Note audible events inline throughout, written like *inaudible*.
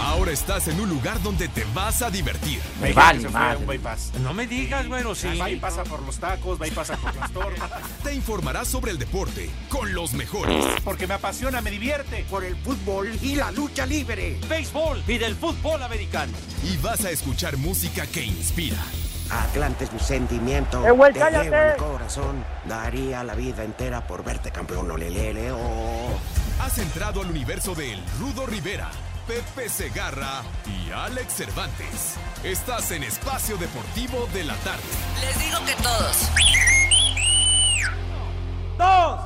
Ahora estás en un lugar donde te vas a divertir. Me vale se fue un bypass. No me digas, bueno, sí. Va y pasa por los tacos, va y pasa por las tortas. *laughs* Te informarás sobre el deporte con los mejores. Porque me apasiona, me divierte. Por el fútbol y la lucha libre. Béisbol y del fútbol americano. Y vas a escuchar música que inspira. Atlante es mi sentimiento. ¡Eh, güey, Te cállate! llevo en mi corazón. Daría la vida entera por verte campeón, olelele, oh. Has entrado al universo de El Rudo Rivera, Pepe Segarra y Alex Cervantes. Estás en Espacio Deportivo de la Tarde. Les digo que todos. Dos,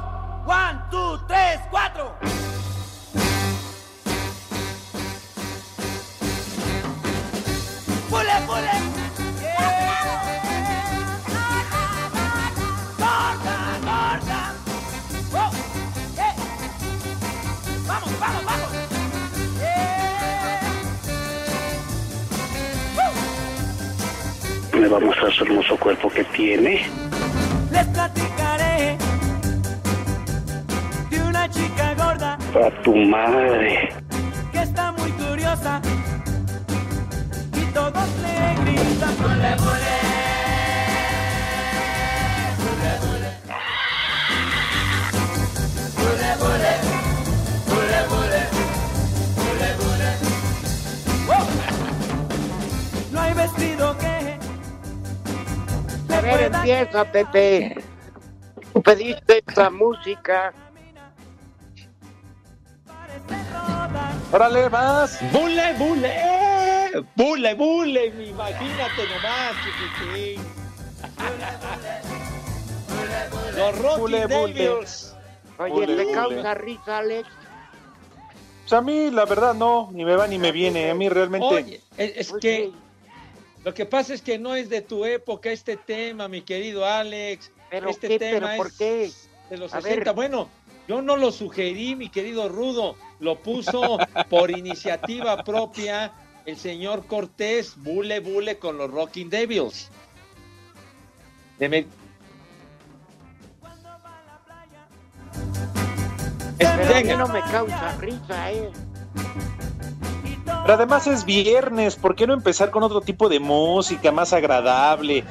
one, two, tres, cuatro. Me va a mostrar su hermoso cuerpo que tiene. Les platicaré de una chica gorda A tu madre. que está muy curiosa y todos le gritan ¡Bule, bule! ¡Bule, bule! ¡Bule, bule! ¡Bule, bule! ¡Bule, bule! ¡Oh! No hay vestido que ver, empieza, Pepe. Tú pediste esta música. Órale, más. ¡Bule, bule! ¡Bule, bule! Imagínate nomás, chiquitín. Los Rocky Bule, bule. Devils. Oye, Ule, ¿te causa risa, Alex? Pues a mí, la verdad, no, ni me va ni me viene. A mí realmente. Oye, es, es que lo que pasa es que no es de tu época este tema, mi querido Alex. ¿Pero este qué? tema ¿Pero por es de los A 60. ver. Bueno, yo no lo sugerí, mi querido Rudo. Lo puso *laughs* por iniciativa propia el señor Cortés, bule bule con los Rocking Devils. De me- Pero a mí no me causa risa, ¿eh? Pero además es viernes, ¿por qué no empezar con otro tipo de música más agradable,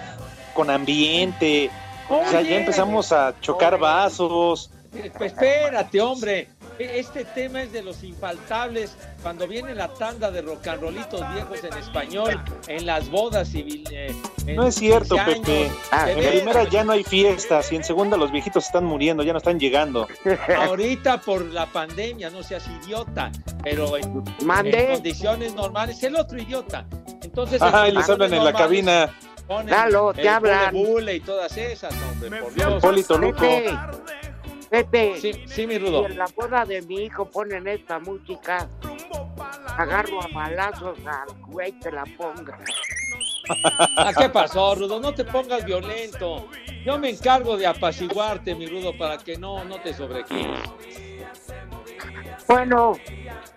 con ambiente? O sea, Oye. ya empezamos a chocar Oye. vasos. Pues espérate, hombre. E- Este tema es de los infaltables cuando viene la tanda de rock and rollitos viejos en español, en las bodas civil. eh, No es cierto, 15 años. Pepe. Ah, En primera ya no hay fiestas y en segunda los viejitos están muriendo, ya no están llegando. *laughs* Ahorita por la pandemia, no seas idiota, pero en, en Mande. condiciones normales, el otro idiota. Entonces, Ajá, y en les hablan en la cabina. ponen Lalo, te hablan. Bule Bule y todas esas, hombre, por Dios. Polito Luco. Pepe, Pepe, Sí, sí, mi si Rudo. en la boda de mi hijo ponen esta música, agarro a balazos al güey que la ponga. *laughs* ¿A qué pasó, Rudo? No te pongas violento. Yo me encargo de apaciguarte, mi Rudo, para que no, no te sobregires. Bueno,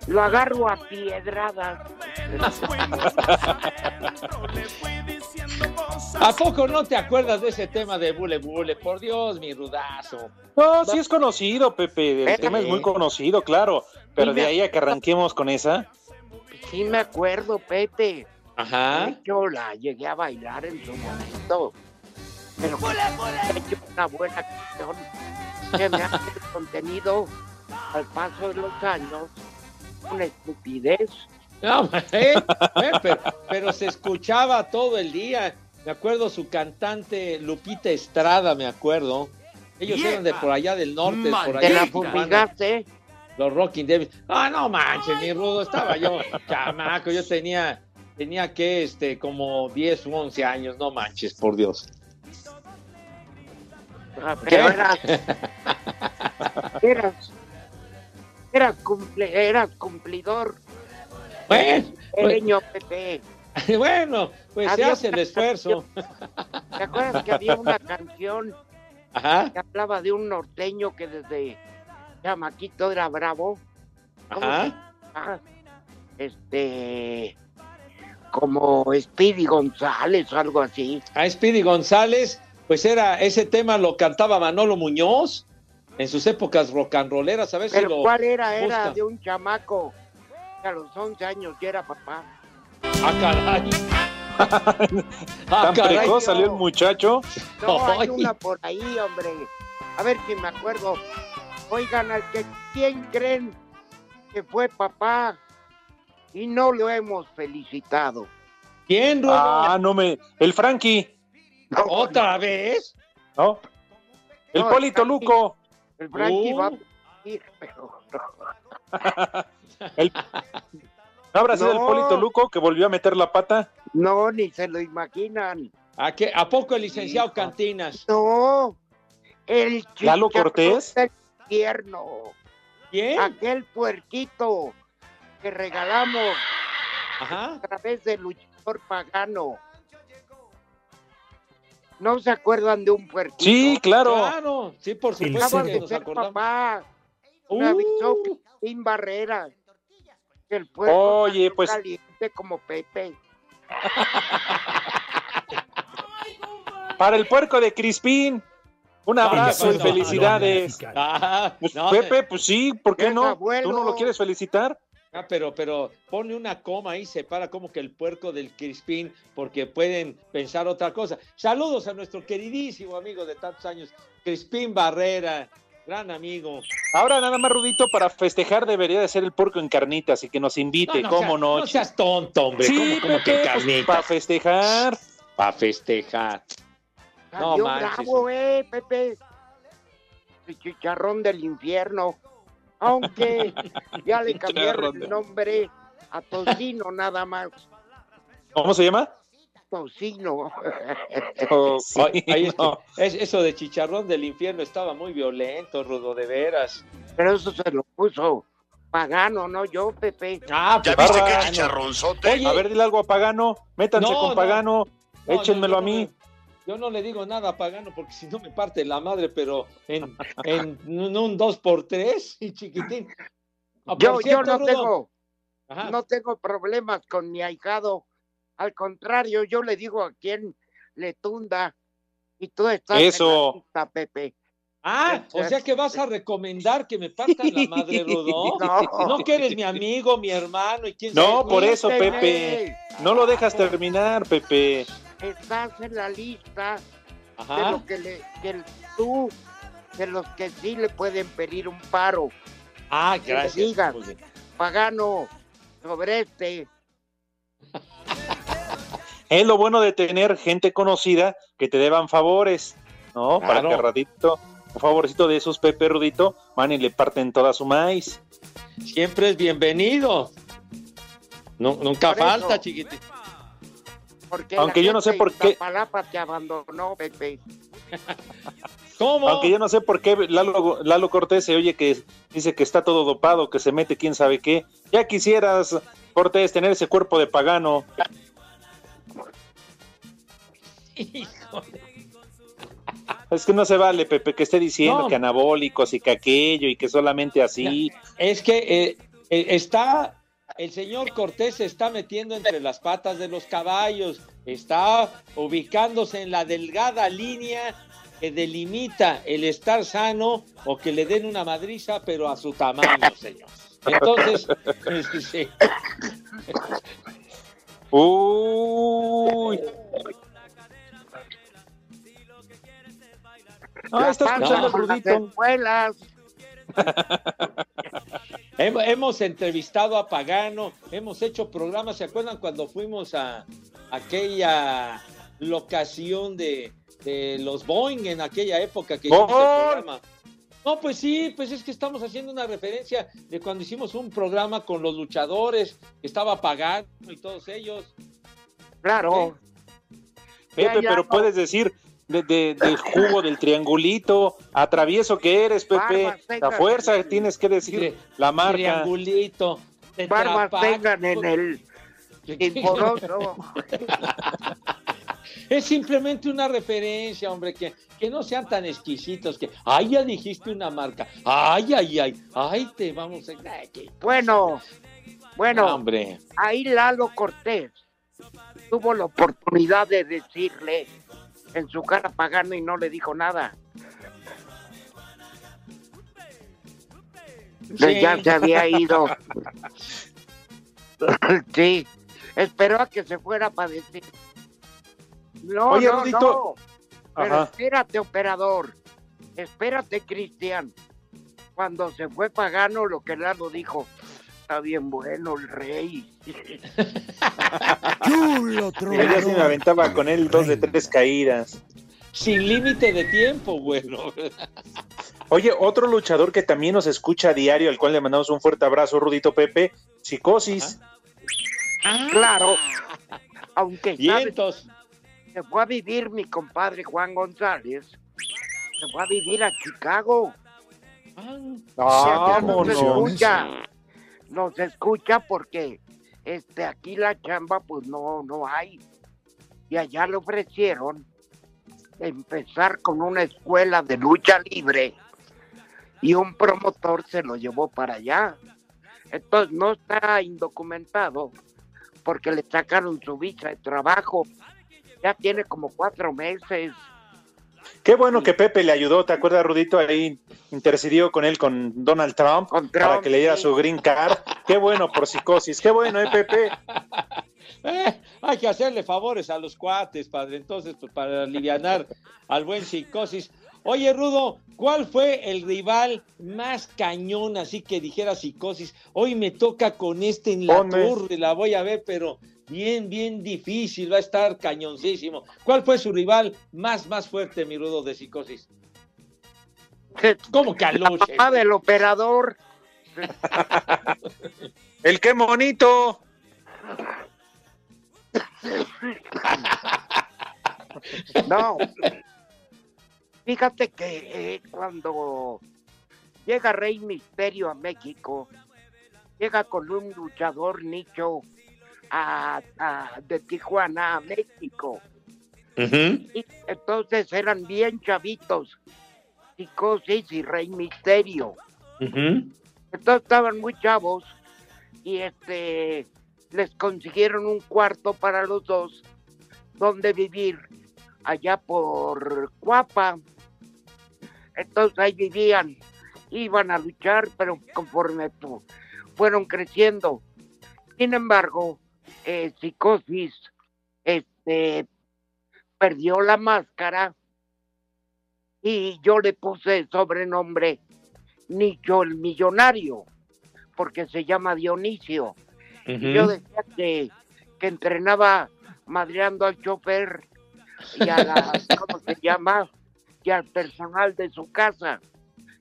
lo agarro a piedradas. ¿A poco no te acuerdas de ese tema de Bule Bule? Por Dios, mi rudazo. No, sí es conocido, Pepe. El tema es muy conocido, claro. Pero de ahí a que arranquemos con esa. Sí me acuerdo, Pepe. De Ajá. hecho, la llegué a bailar en su momento. Pero he hecho una buena canción que me hace el contenido al paso de los años una estupidez. No, *laughs* eh, eh, pero, pero se escuchaba todo el día. Me acuerdo su cantante Lupita Estrada, me acuerdo. Ellos eran de por allá del norte, por Te allá la de Tijuana. fumigaste. Los Rocking Devils. Ah, no manches, mi rudo, estaba yo chamaco, yo tenía, tenía que, este, como 10 u 11 años, no manches, por Dios. Ah, Pero eras, *laughs* eras, eras, cumple- eras cumplidor. Bueno, Pequeño Pepe. *laughs* bueno, pues se hace el esfuerzo. ¿Te acuerdas que había una canción Ajá, que hablaba de un norteño que desde chamaquito era bravo? ¿Cómo ajá. llama? Este, como Speedy González o algo así. A Speedy González, pues era, ese tema lo cantaba Manolo Muñoz en sus épocas rock and rolleras, a ver si Pero lo... ¿cuál era? Era de un chamaco a los 11 años ya era papá. Ah, caray. *laughs* Ah, Tan caray, precoz no. salió el muchacho. No, hay Ay. una por ahí, hombre. A ver si me acuerdo. Oigan, al que quién creen que fue papá y no lo hemos felicitado. ¿Quién, Rudo? Ah, no me. El Frankie, No, ¿Otra vez? ¿no? El No, Polito el Frankie. Luco. El Frankie Uh. va a *laughs* pedir, pero no. El... *laughs* ¿No habrá sido el. Polito Luco que volvió a meter la pata? No, ni se lo imaginan. ¿A, qué? ¿A poco el licenciado Hijo. Cantinas? No, el ¿Lalo Cortés? del infierno, ¿Quién? aquel puerquito que regalamos Ajá. a través del luchador pagano. ¿No se acuerdan de un puerquito? Sí, claro. Claro, sí, por supuesto Acaba que de nos ser acordamos. papá. Me avisó Uh, sin barrera. Que El puerco Oye, pues- caliente como Pepe. Para el puerco de Crispín. Un abrazo y felicidades. ah, Pues, no, Pepe, pues sí, ¿por qué no? abuelo. ¿Tú no lo quieres felicitar? Ah, pero, pero pone una coma y separa como que el puerco del Crispín, porque pueden pensar otra cosa. Saludos a nuestro queridísimo amigo de tantos años, Crispín Barrera, gran amigo. Ahora nada más, Rudito, para festejar debería de ser el puerco en carnitas y que nos invite, no, ¿cómo seas- no? No seas tonto, hombre. sí, ¿Cómo, cómo que pues, para festejar. Para festejar. No manches. bravo, eh, Pepe. El chicharrón del infierno. Aunque *laughs* ya le cambiaron el nombre a Tocino nada más. ¿Cómo se llama? Tocino. *laughs* Oh, *laughs* sí, Ay, ay, es que no. es- eso de chicharrón del infierno estaba muy violento, Rudo, de veras. Pero eso se lo puso pagano, no yo, Pepe. Ah, ¿Ya pues, viste Barra. qué chicharronzote? Oye, A ver, dile algo a Pagano. Métanse No, con no. Pagano. No, Échenmelo no, a mí. no- yo no le digo nada a Pagano porque si no me parte la madre, pero en, *laughs* en un, un dos por tres y chiquitín. Yo, yo no Rudo, tengo, ajá, no tengo problemas con mi ahijado. Al contrario, yo le digo a quien le tunda. Y tú estás Eso. en la lista, Pepe. Ah, o sea que vas a recomendar que me partan la madre, *laughs* Rudo. No. No que eres mi amigo, mi hermano y quién No, sabe. por eso, Pepe. No lo dejas terminar, Pepe. Estás en la lista de Ajá. lo que le, que tú, de los que sí le pueden pedir un paro. Ah, que le gracias. digas. Muy bien. Pagano, sobre este. *laughs* Es lo bueno de tener gente conocida que te deban favores, ¿no? Para Claro. que ratito, un favorcito de esos Pepe Rudito, van y le parten toda su maíz. Siempre es bienvenido. No, nunca falta, chiquitín. Porque Aunque la yo no sé por qué- Iztapalapa te abandonó, Pepe. *laughs* ¿Cómo? Aunque yo no sé por qué Lalo, Lalo Cortés se oye que dice que está todo dopado, que se mete quién sabe qué. Ya quisieras, Cortés, tener ese cuerpo de pagano. Híjole. Es que no se vale, Pepe, que esté diciendo No. que anabólicos y que aquello y que solamente así. Es que eh, eh, está, el señor Cortés se está metiendo entre las patas de los caballos, está ubicándose en la delgada línea que delimita el estar sano o que le den una madriza, pero a su tamaño, *laughs* señor. Entonces, este, sí. Uy. Ah, está La escuchando el panza con las Rudito. espuelas. *laughs* Hem- hemos entrevistado a Pagano, hemos hecho programas, ¿se acuerdan cuando fuimos a aquella locación de, de los Boeing en aquella época que hicimos el programa? No, pues sí, pues es que estamos haciendo una referencia de cuando hicimos un programa con los luchadores, que estaba Pagano y todos ellos. Claro. Pepe, Ya, ya, pero no. puedes decir de, de- del jugo del triangulito, atravieso que eres, Pepe. Barbas, La fuerza tienes que decir la marca. Triangulito. Barbas tengan en el inforoso. *laughs* Es simplemente una referencia, hombre, que, que no sean tan exquisitos, que, ay, ya dijiste una marca, ay, ay, ay, ay, te vamos a... Ay, qué- Bueno, bueno, hombre, ahí Lalo Cortés tuvo la oportunidad de decirle en su cara pagano y no le dijo nada. Sí. ya se había ido. *laughs* Sí, esperó a que se fuera para decir. No, Oye, no, no. Pero Ajá. espérate, operador. Espérate, Cristian. Cuando se fue Pagano, lo que Lalo dijo, está bien bueno el rey. Chulo, *laughs* Yo sí me aventaba con él dos de tres caídas. Sin límite de tiempo, bueno. Oye, otro luchador que también nos escucha a diario, al cual le mandamos un fuerte abrazo, Rudito Pepe, Psicosis. Claro. Aunque. Vientos. se fue a vivir mi compadre Juan González. Se fue a vivir a Chicago. Ah, Vámonos. escucha. Nos escucha porque este aquí la chamba pues no, no hay. Y allá le ofrecieron empezar con una escuela de lucha libre y un promotor se lo llevó para allá. Entonces no está indocumentado porque le sacaron su visa de trabajo. Ya tiene como cuatro meses. Qué bueno que Pepe le ayudó, ¿te acuerdas, Rudito? Ahí intercedió con él, con Donald Trump, Con para que le diera sí. su green card. Qué bueno por Psicosis, qué bueno, ¿eh, Pepe? *laughs* Eh, hay que hacerle favores a los cuates, padre. Entonces, pues, para alivianar al buen psicosis. Oye, Rudo, ¿cuál fue el rival más cañón, así que dijera psicosis? Hoy me toca con este en la Ponme. torre, la voy a ver, pero bien, bien difícil, va a estar cañoncísimo. ¿Cuál fue su rival más, más fuerte, mi Rudo, de psicosis? *laughs* ¿Cómo que aluche? Papá del operador. *laughs* El qué bonito. *laughs* No. Fíjate que eh, cuando llega Rey Misterio a México, llega con un luchador nicho a- a- de Tijuana a México. Y entonces eran bien chavitos, Psicosis y Rey Misterio. Entonces estaban muy chavos y este les consiguieron un cuarto para los dos donde vivir allá por Cuapa. Entonces ahí vivían, iban a luchar, pero conforme fu- fueron creciendo. Sin embargo, eh, Psicosis este, perdió la máscara y yo le puse el sobrenombre Nicho el Millonario, porque se llama Dionisio. Y yo decía que, que entrenaba madreando al chofer y a la, *laughs* ¿cómo se llama? Y al personal de su casa.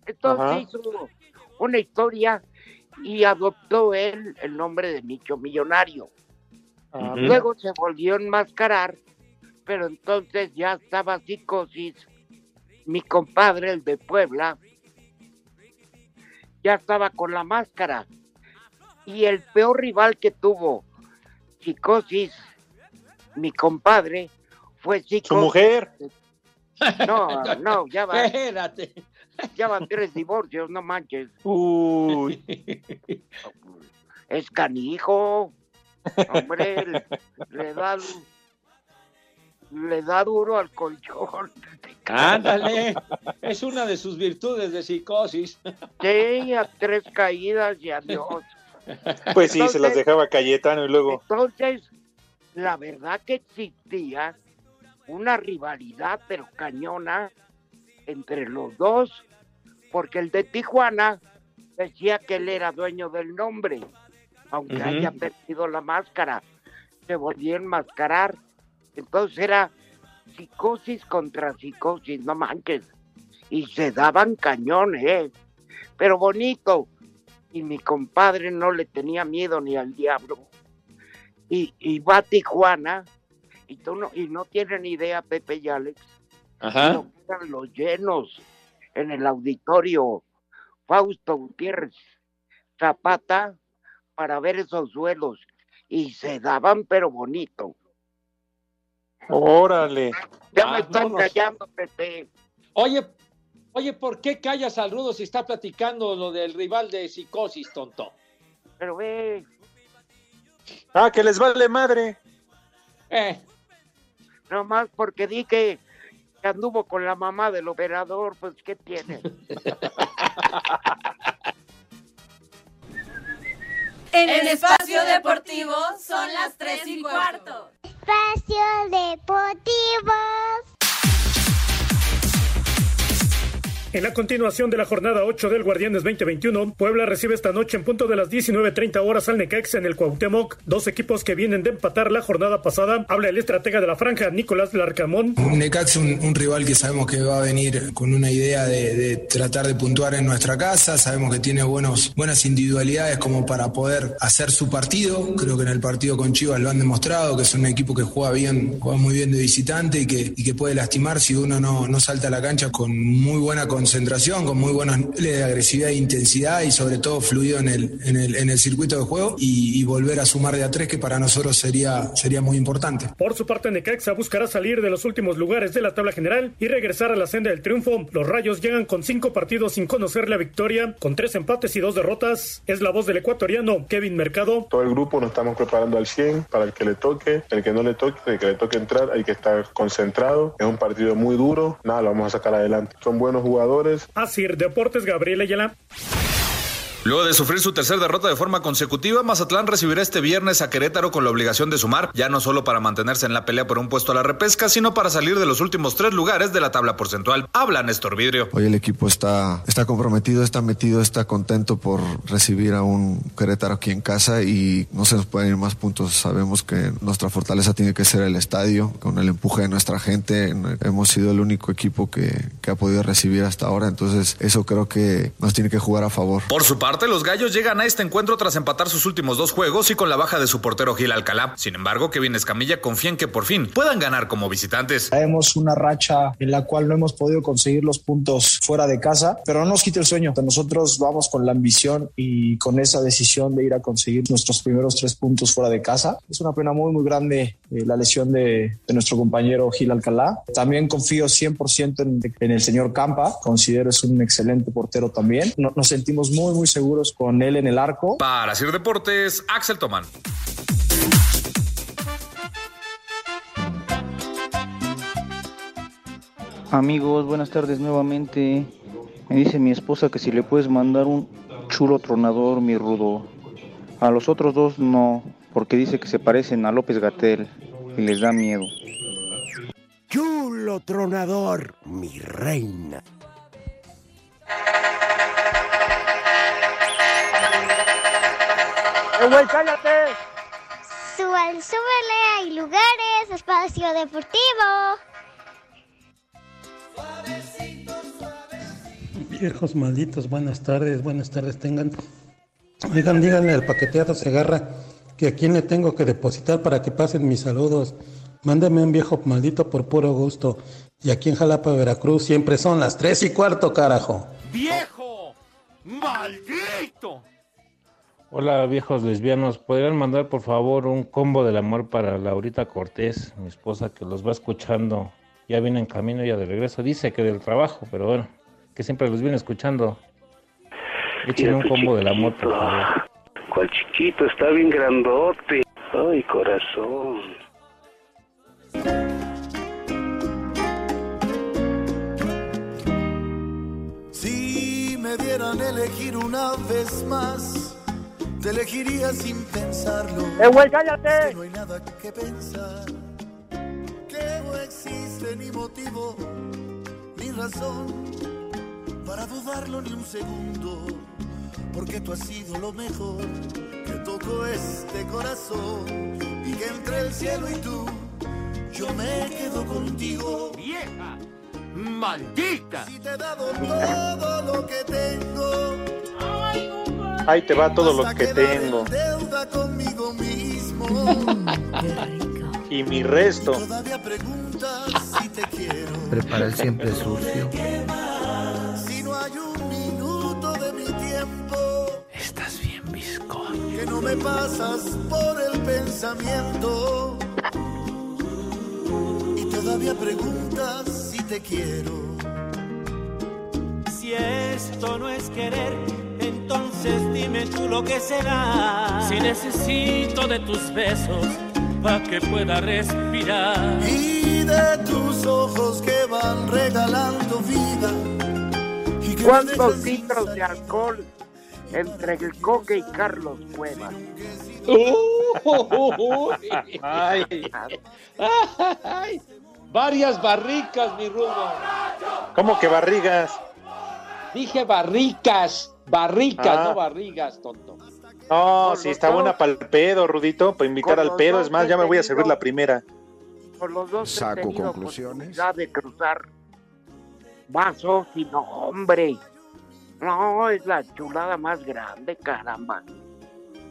Entonces Ajá. hizo una historia y adoptó él el nombre de Nicho Millonario. Luego se volvió a enmascarar, pero entonces ya estaba psicosis. Mi compadre, el de Puebla, ya estaba con la máscara. Y el peor rival que tuvo psicosis, mi compadre, fue psicosis. Su mujer. *laughs* No, no, ya va, Espérate. ya van tres divorcios, no manches. Uy. Es canijo. Hombre, le, le da le da duro al colchón. Ándale. Es una de sus virtudes de psicosis. Sí, a tres caídas y adiós. Pues sí, se las dejaba Cayetano y luego. Entonces, la verdad que existía una rivalidad, pero cañona, entre los dos, porque el de Tijuana decía que él era dueño del nombre, aunque haya perdido la máscara, se volvió a enmascarar. Entonces era psicosis contra psicosis, no manches. Y se daban cañón, ¿eh? Pero bonito. Y mi compadre no le tenía miedo ni al diablo y, y va a Tijuana y tú no y no tienen idea Pepe y Alex Ajá. lo eran los llenos en el auditorio Fausto Gutiérrez Zapata para ver esos duelos y se daban pero bonito Órale. ya me están Vámonos. callando Pepe Oye, oye, ¿por qué callas al rudo si está platicando lo del rival de psicosis, tonto? pero ve Ah, que les vale madre. Eh, nomás porque dije que anduvo con la mamá del operador pues qué tiene *laughs* En el espacio deportivo son las 3 y cuarto. Espacio Deportivo. En la continuación de la jornada 8 del Guardianes 2021, Puebla recibe esta noche en punto de las 19.30 horas al Necaxa en el Cuauhtémoc, dos equipos que vienen de empatar la jornada pasada. Habla el estratega de la franja, Nicolás Larcamón. Necaxa un, un rival que sabemos que va a venir con una idea de, tratar de puntuar en nuestra casa, sabemos que tiene buenos, buenas individualidades como para poder hacer su partido, creo que en el partido con Chivas lo han demostrado, que es un equipo que juega bien, juega muy bien de visitante y que, puede lastimar si uno no, no salta a la cancha con muy buena concentración, con muy buenos niveles de agresividad e intensidad y sobre todo fluido en el, en el, en el circuito de juego y, y, volver a sumar de a tres que para nosotros sería, sería muy importante. Por su parte, Necaxa buscará salir de los últimos lugares de la tabla general y regresar a la senda del triunfo. Los Rayos llegan con cinco partidos sin conocer la victoria, con tres empates y dos derrotas. Es la voz del ecuatoriano Kevin Mercado. Todo el grupo nos estamos preparando al 100 para el que le toque, el que no le toque, el que le toque entrar, hay que estar concentrado. Es un partido muy duro, nada, lo vamos a sacar adelante. Son buenos jugadores. Así, Deportes Gabriel Ayala. Luego de sufrir su tercera derrota de forma consecutiva, Mazatlán recibirá este viernes a Querétaro con la obligación de sumar, ya no solo para mantenerse en la pelea por un puesto a la repesca, sino para salir de los últimos tres lugares de la tabla porcentual. Habla Néstor Vidrio. Hoy el equipo está, está comprometido, está metido, está contento por recibir a un Querétaro aquí en casa y no se nos pueden ir más puntos. Sabemos que nuestra fortaleza tiene que ser el estadio, con el empuje de nuestra gente. Hemos sido el único equipo que, que ha podido recibir hasta ahora, entonces eso creo que nos tiene que jugar a favor. Por su parte, los gallos llegan a este encuentro tras empatar sus últimos dos juegos y con la baja de su portero Gil Alcalá. Sin embargo, Kevin Escamilla confía en que por fin puedan ganar como visitantes. Tenemos una racha en la cual no hemos podido conseguir los puntos fuera de casa, pero no nos quite el sueño. Nosotros vamos con la ambición y con esa decisión de ir a conseguir nuestros primeros tres puntos fuera de casa. Es una pena muy, muy grande eh, la lesión de, de, nuestro compañero Gil Alcalá. También confío 100% en, en, el señor Campa. Considero es un excelente portero también. No, nos sentimos muy, muy seguros con él en el arco. Para Sir Deportes, Axel Tomán. Amigos, buenas tardes nuevamente. Me dice mi esposa que si le puedes mandar un chulo tronador, mi rudo. A los otros dos no, porque dice que se parecen a López Gatel y les da miedo. Chulo tronador, mi reina. Güey, cállate! Suban, súbele, hay lugares, espacio deportivo. Viejos malditos, buenas tardes, buenas tardes tengan. Oigan, díganle al paqueteado Segarra que a quién le tengo que depositar para que pasen mis saludos. Mándame un viejo maldito por puro gusto. Y aquí en Jalapa, Veracruz, siempre son las tres y cuarto, carajo. ¡Viejo! ¡Maldito! Hola viejos lesbianos, ¿podrían mandar por favor un combo del amor para Laurita Cortés, mi esposa que los va escuchando? Ya viene en camino ya de regreso, dice que del trabajo, pero bueno, que siempre los viene escuchando. Echen un combo del amor, por favor. Cual chiquito, está bien grandote. Ay, corazón. Si me dieran elegir una vez más te elegiría sin pensarlo. ¡Eh, güey, cállate! Que no hay nada que pensar. Que no existe ni motivo, ni razón para dudarlo ni un segundo. Porque tú has sido lo mejor que tocó este corazón. Y que entre el cielo y tú, yo me quedo contigo. ¡Vieja! ¡Maldita! Si te he dado todo lo que tengo. Ay, Ahí te va todo lo que tengo. Deuda conmigo mismo. *laughs* y mi resto. Todavía preguntas si te quiero. Prepara el siempre sucio. Si no hay un minuto de mi tiempo. Estás bien viscoso. Que no me pasas por el pensamiento. Y todavía preguntas si te quiero. Si esto no es querer entonces dime tú lo que será. Si necesito de tus besos para que pueda respirar. Y de tus ojos que van regalando vida. Y que ¿Cuántos litros de alcohol entre el Coque y Carlos Cuevas. Uy. Ay. *laughs* Ay. Varias barricas, mi Rudo. ¿Cómo que barrigas? Dije barricas, barricas, Ah. no barrigas, tonto. No, si está buena para el pedo, Rudito, para invitar al pedo. Es más, ya me voy a servir la primera. Por los dos Saco conclusiones. de cruzar vasos y no, hombre. No, es la chulada más grande, caramba.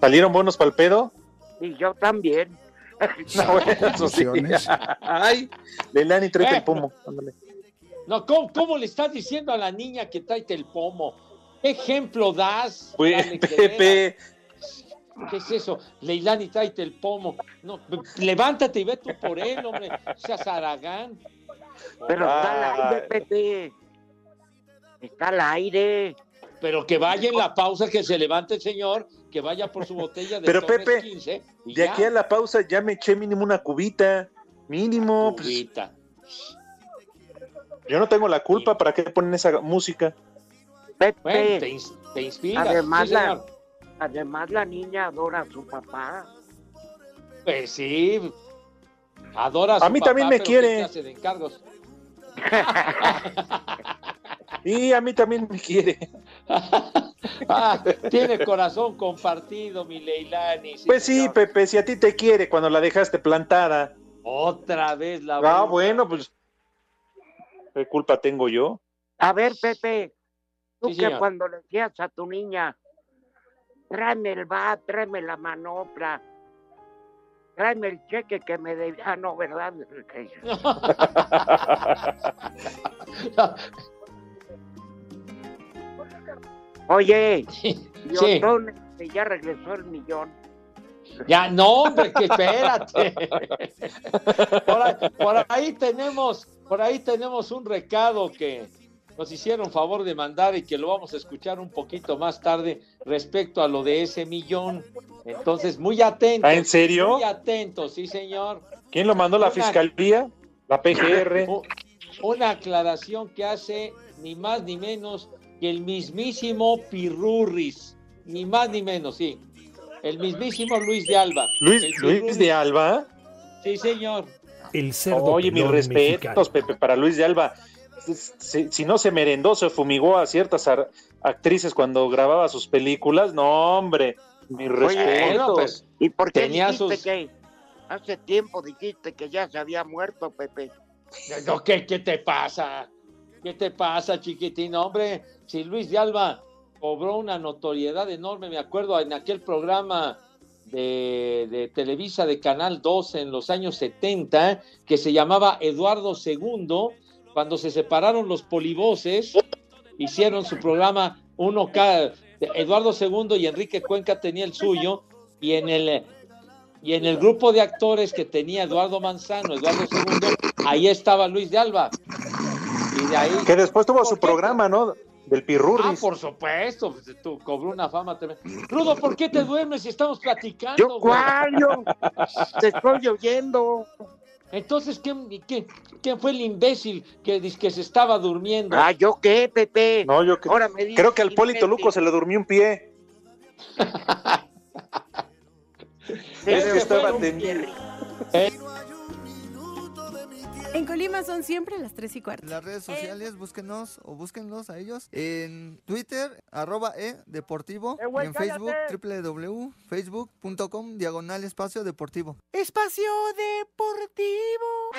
¿Salieron buenos para el pedo? Y yo también. *laughs* No, eso sí. Conclusiones. Ay, Leilani, tráete Eh. el pomo. Ándale. No, ¿cómo, cómo le estás diciendo a la niña que tráete el pomo? ¿Qué ejemplo das? *laughs* Veas. Pepe. ¿Qué es eso? Leilani, tráete el pomo. No, levántate y ve tú por él, hombre. Seas Aragán. Pero está al aire, Pepe. Está al aire. Pero que vaya en la pausa, que se levante el señor, que vaya por su botella de Pero, Torres Pepe, 15. y De ya. aquí a la pausa ya me eché mínimo una cubita. Mínimo. pues, Cubita. yo no tengo la culpa. ¿Para qué ponen esa música? Pepe. Bueno, te, ins- te inspiras. además, sí, la, además, la niña adora a su papá. Pues sí. Adora a su A mí papá, también me quiere. Y *laughs* a mí también me quiere. *laughs* Ah, tiene corazón compartido, mi Leilani. Pues sí, señor. Pepe, si a ti te quiere cuando la dejaste plantada. Otra vez la Ah, bruja. bueno, pues. ¿Qué culpa tengo yo? A ver, Pepe, tú Sí, que señor. cuando le decías a tu niña, tráeme el bat, tráeme la manopla, tráeme el cheque que me debía. Ah, no, ¿verdad? *laughs* Oye, Sí. Otón, ya regresó el millón. Ya, no, hombre, que espérate. *laughs* Por ahí, por ahí tenemos, por ahí tenemos un recado que nos hicieron favor de mandar y que lo vamos a escuchar un poquito más tarde respecto a lo de ese millón. Entonces, muy atentos. ¿Ah, en serio? Muy atentos, sí, señor. ¿Quién lo mandó? ¿La Una- fiscalía? ¿La PGR? *laughs* Una aclaración que hace ni más ni menos que el mismísimo Pirurris. Ni más ni menos, sí. El mismísimo Luis de Alba. Luis, Luis de Alba. Sí, señor. El cerdo Oye, mis respetos, mexicano. Pepe, para Luis de Alba. Si, si no se merendó, se fumigó a ciertas ar- actrices cuando grababa sus películas, no, hombre, mis Oye, respetos. bueno, pues, ¿Y por qué Tenía dijiste sus- que hace tiempo dijiste que ya se había muerto, Pepe? No, ¿qué, qué te pasa? ¿Qué te pasa, chiquitín? Hombre, si Luis de Alba cobró una notoriedad enorme, me acuerdo en aquel programa de, de Televisa de Canal 2 en los años 70, que se llamaba Eduardo II, cuando se separaron los polivoces, hicieron su programa uno cada, Eduardo II y Enrique Cuenca tenía el suyo, y en el y en el grupo de actores que tenía Eduardo Manzano, Eduardo II, ahí estaba Luis de Alba. Y de ahí. Que después tuvo ¿Por su qué? programa, ¿no? Del Ah, Pirurris. por supuesto, pues, tú cobró una fama tremenda. Rudo, ¿por qué te duermes si estamos platicando? ¿Yo cuál? Yo *laughs* te estoy oyendo. Entonces, ¿quién, quién, quién fue el imbécil que, que se estaba durmiendo? Ah, ¿yo qué, Pepe? No, yo que- Ahora me dices creo que al Polito. Luco se le durmió un pie. *laughs* Es que estaba tendido. En Colima son siempre las 3 y cuarto. En las redes sociales, búsquenos o búsquenlos a ellos. En Twitter, arroba e deportivo. Eh, en Facebook, www.facebook.com, diagonal espacio deportivo. Espacio Deportivo.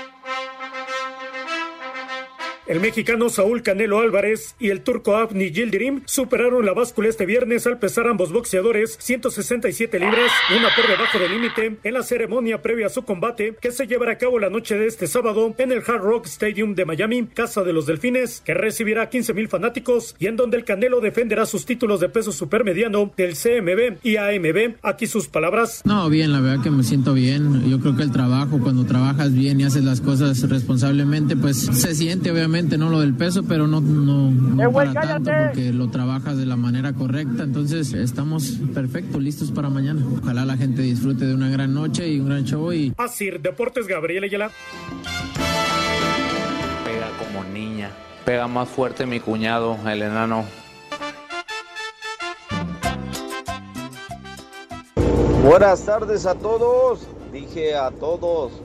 El mexicano Saúl Canelo Álvarez y el turco Avni Yildirim superaron la báscula este viernes al pesar ambos boxeadores 167 libras, una por debajo del límite, en la ceremonia previa a su combate que se llevará a cabo la noche de este sábado en el Hard Rock Stadium de Miami, casa de los Delfines, que recibirá 15 mil fanáticos y en donde el Canelo defenderá sus títulos de peso supermediano del CMB y AMB. Aquí sus palabras. No, bien, la verdad que me siento bien. Yo creo que el trabajo, cuando trabajas bien y haces las cosas responsablemente, pues se siente obviamente no lo del peso, pero no, no, no para tanto porque lo trabajas de la manera correcta. Entonces estamos perfectos, listos para mañana. Ojalá la gente disfrute de una gran noche y un gran show y Asir Deportes Gabriel Ayala. Pega como niña. Pega más fuerte mi cuñado, el enano. Buenas tardes a todos, dije a todos.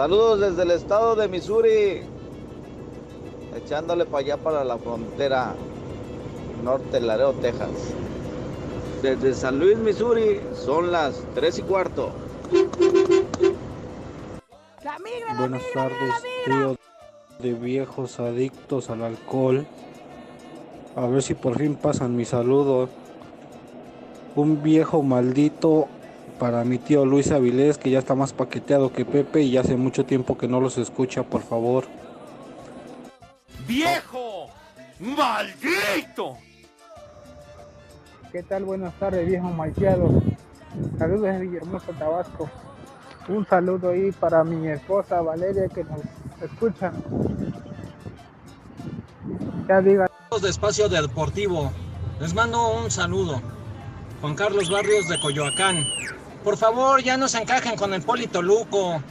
Saludos desde el estado de Missouri, echándole para allá para la frontera norte Laredo, Texas. Desde San Luis, Missouri, son las 3 y cuarto. Buenas tardes, tío de viejos adictos al alcohol. A ver si por fin pasan mi saludo. Un viejo maldito para mi tío Luis Avilés, que ya está más paqueteado que Pepe y ya hace mucho tiempo que no los escucha, por favor. ¡Viejo! ¡Maldito! ¿Qué tal? Buenas tardes, viejo malteado. Saludos desde Villahermosa, Tabasco. Un saludo ahí para mi esposa Valeria que nos escucha. Ya diga. de Espacio Deportivo. Les mando un saludo. Juan Carlos Barrios de Coyoacán. Por favor, ya no se encajen con el Polito Luco.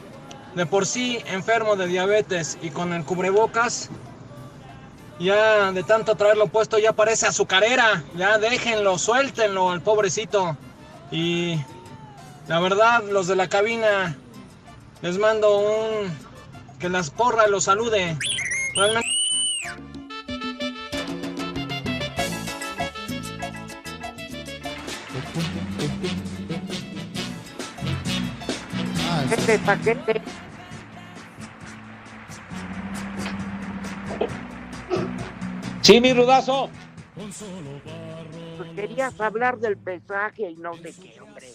De por sí enfermo de diabetes y con el cubrebocas. Ya de tanto traerlo puesto ya parece azucarera. Ya déjenlo, suéltenlo al pobrecito. Y la verdad, los de la cabina, les mando un... Que las porras los salude. Este paquete. Sí, mi rudazo. Pues querías hablar del pesaje y no de qué, hombre.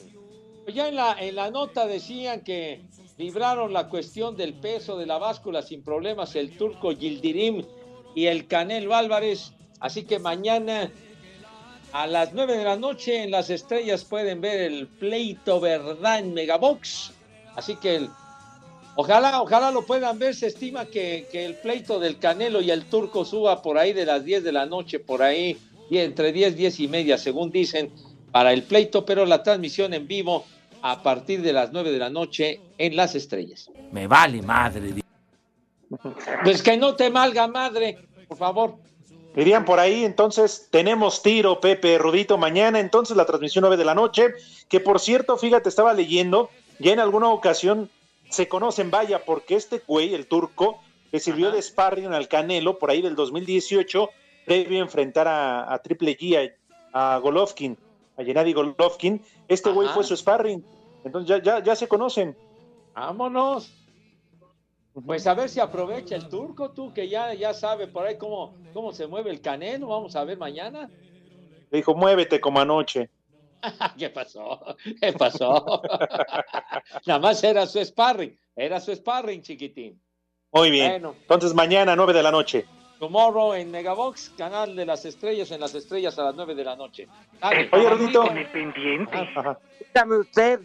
Ya en la, en la nota decían que libraron la cuestión del peso de la báscula sin problemas el turco Gildirim y el Canelo Álvarez. Así que mañana a las 9 de la noche en las estrellas pueden ver el pleito verdad en Megabox. Así que el- ojalá, ojalá lo puedan ver. Se estima que, que el pleito del Canelo y el turco suba por ahí de las 10 de la noche, por ahí, y entre 10, 10 y media, según dicen, para el pleito, pero la transmisión en vivo a partir de las 9 de la noche en las estrellas. Me vale madre. Pues que no te malga madre, por favor. Irían por ahí, entonces tenemos tiro, Pepe, Rudito, mañana, entonces la transmisión 9 de la noche, que por cierto, fíjate, estaba leyendo, ya en alguna ocasión se conocen, vaya, porque este güey, el turco, le sirvió de sparring al Canelo por ahí del 2018, previo a enfrentar a, a Triple G, a, a Golovkin, a Gennady Golovkin, este güey fue su sparring, entonces ya, ya, ya se conocen. Vámonos. Pues a ver si aprovecha el turco, tú que ya, ya sabe por ahí cómo, cómo se mueve el canelo. Vamos a ver mañana. Le dijo, muévete como anoche. *laughs* ¿Qué pasó? ¿Qué pasó? *laughs* Nada más era su sparring. Era su sparring, chiquitín. Muy bien, Bueno. entonces mañana, 9 de la noche. Tomorrow en Megabox, canal de las estrellas, en las estrellas a las 9 de la noche. Dale. Oye, Rudito. Ajá. Dígame usted.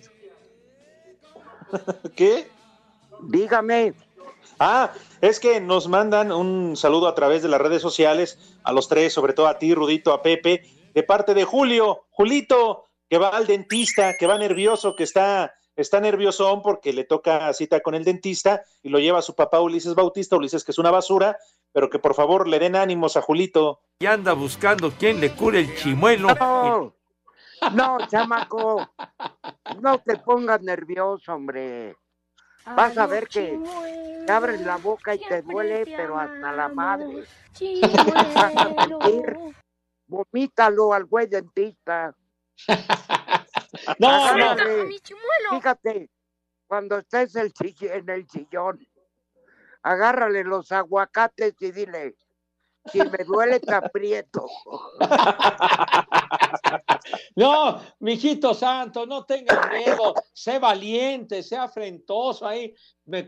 *laughs* ¿Qué? Dígame. Ah, es que nos mandan un saludo a través de las redes sociales, a los tres, sobre todo a ti, Rudito, a Pepe, de parte de Julio, Julito, que va al dentista, que va nervioso, que está, está nerviosón porque le toca cita con el dentista y lo lleva a su papá Ulises Bautista, Ulises que es una basura, pero que por favor le den ánimos a Julito. Y anda buscando quien le cure el chimuelo. No, no, chamaco. No te pongas nervioso, hombre. Vas a ver que te abres la boca y te duele, pero hasta la madre. Vas a sentir. Vomítalo al güey dentista. No, Agárrale. Fíjate, cuando estés el en el sillón, agárrale los aguacates y dile, si me duele te aprieto. *laughs* No, mijito santo, no tengas miedo, sé valiente, sea afrentoso ahí,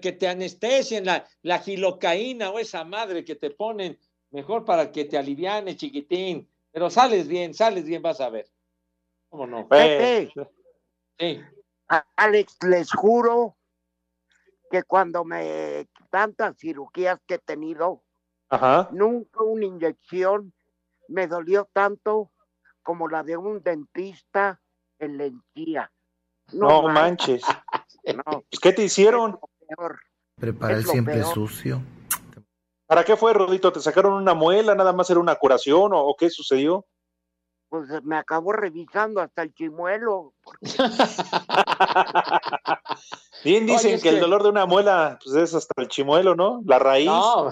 que te anestesien la, la gilocaína o esa madre que te ponen, mejor para que te aliviane, chiquitín. Pero sales bien, sales bien, vas a ver. ¿Cómo no? Pepe, Sí. Alex, les juro que cuando me tantas cirugías que he tenido, Ajá. nunca una inyección me dolió tanto como la de un dentista en la encía. No, manches. No, ¿Qué te hicieron? peor. Prepara el siempre peor. sucio. ¿Para qué fue, Rudito? ¿Te sacaron una muela? ¿Nada más era una curación o, o qué sucedió? Pues me acabó revisando hasta el chimuelo. *laughs* Bien dicen Oye, que, el que- dolor de una muela pues, es hasta el chimuelo, ¿no? La raíz. No,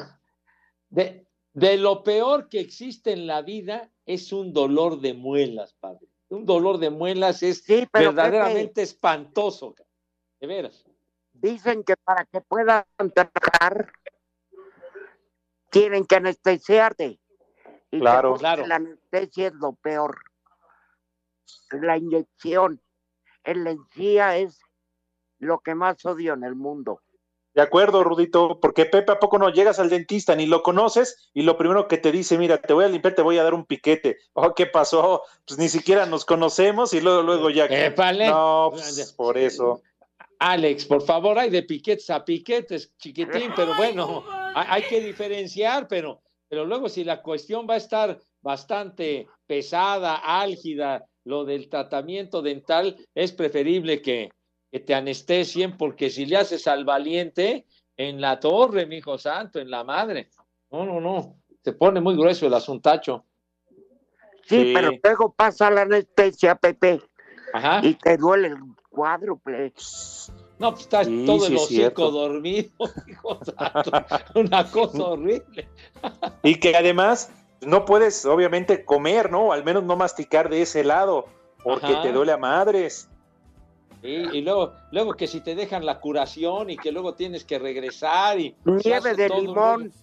de, de lo peor que existe en la vida es un dolor de muelas, padre. Un dolor de muelas es pero verdaderamente espantoso, de veras. Dicen que para que puedan trabajar tienen que anestesiarte. Y Claro. La anestesia es lo peor. La inyección en la encía es lo que más odio en el mundo. De acuerdo, Rudito, porque Pepe, ¿a poco no llegas al dentista ni lo conoces? Y lo primero que te dice, mira, te voy a limpiar, te voy a dar un piquete. Oh, ¿qué pasó? Pues ni siquiera nos conocemos y luego, luego ya. Épale. No, pues, por eso. Alex, por favor, hay de piquetes a piquetes, chiquitín, *laughs* pero bueno, hay, hay que diferenciar, pero, pero luego si la cuestión va a estar bastante pesada, álgida, lo del tratamiento dental, es preferible que, que te anestesien, porque si le haces al valiente, en la torre, mi hijo santo, en la madre. No, no, no, se pone muy grueso el asuntacho. Sí, pero luego pasa la anestesia, Pepe, Ajá. y te duele el cuádruple. No, pues estás Sí, todo sí el hocico dormido, *laughs* hijo santo. Una cosa horrible. *laughs* Y que además no puedes, obviamente, comer, ¿no? O al menos no masticar de ese lado, porque Ajá. te duele a madres. Sí, y luego, luego que si te dejan la curación y que luego tienes que regresar y Nieve de un limón.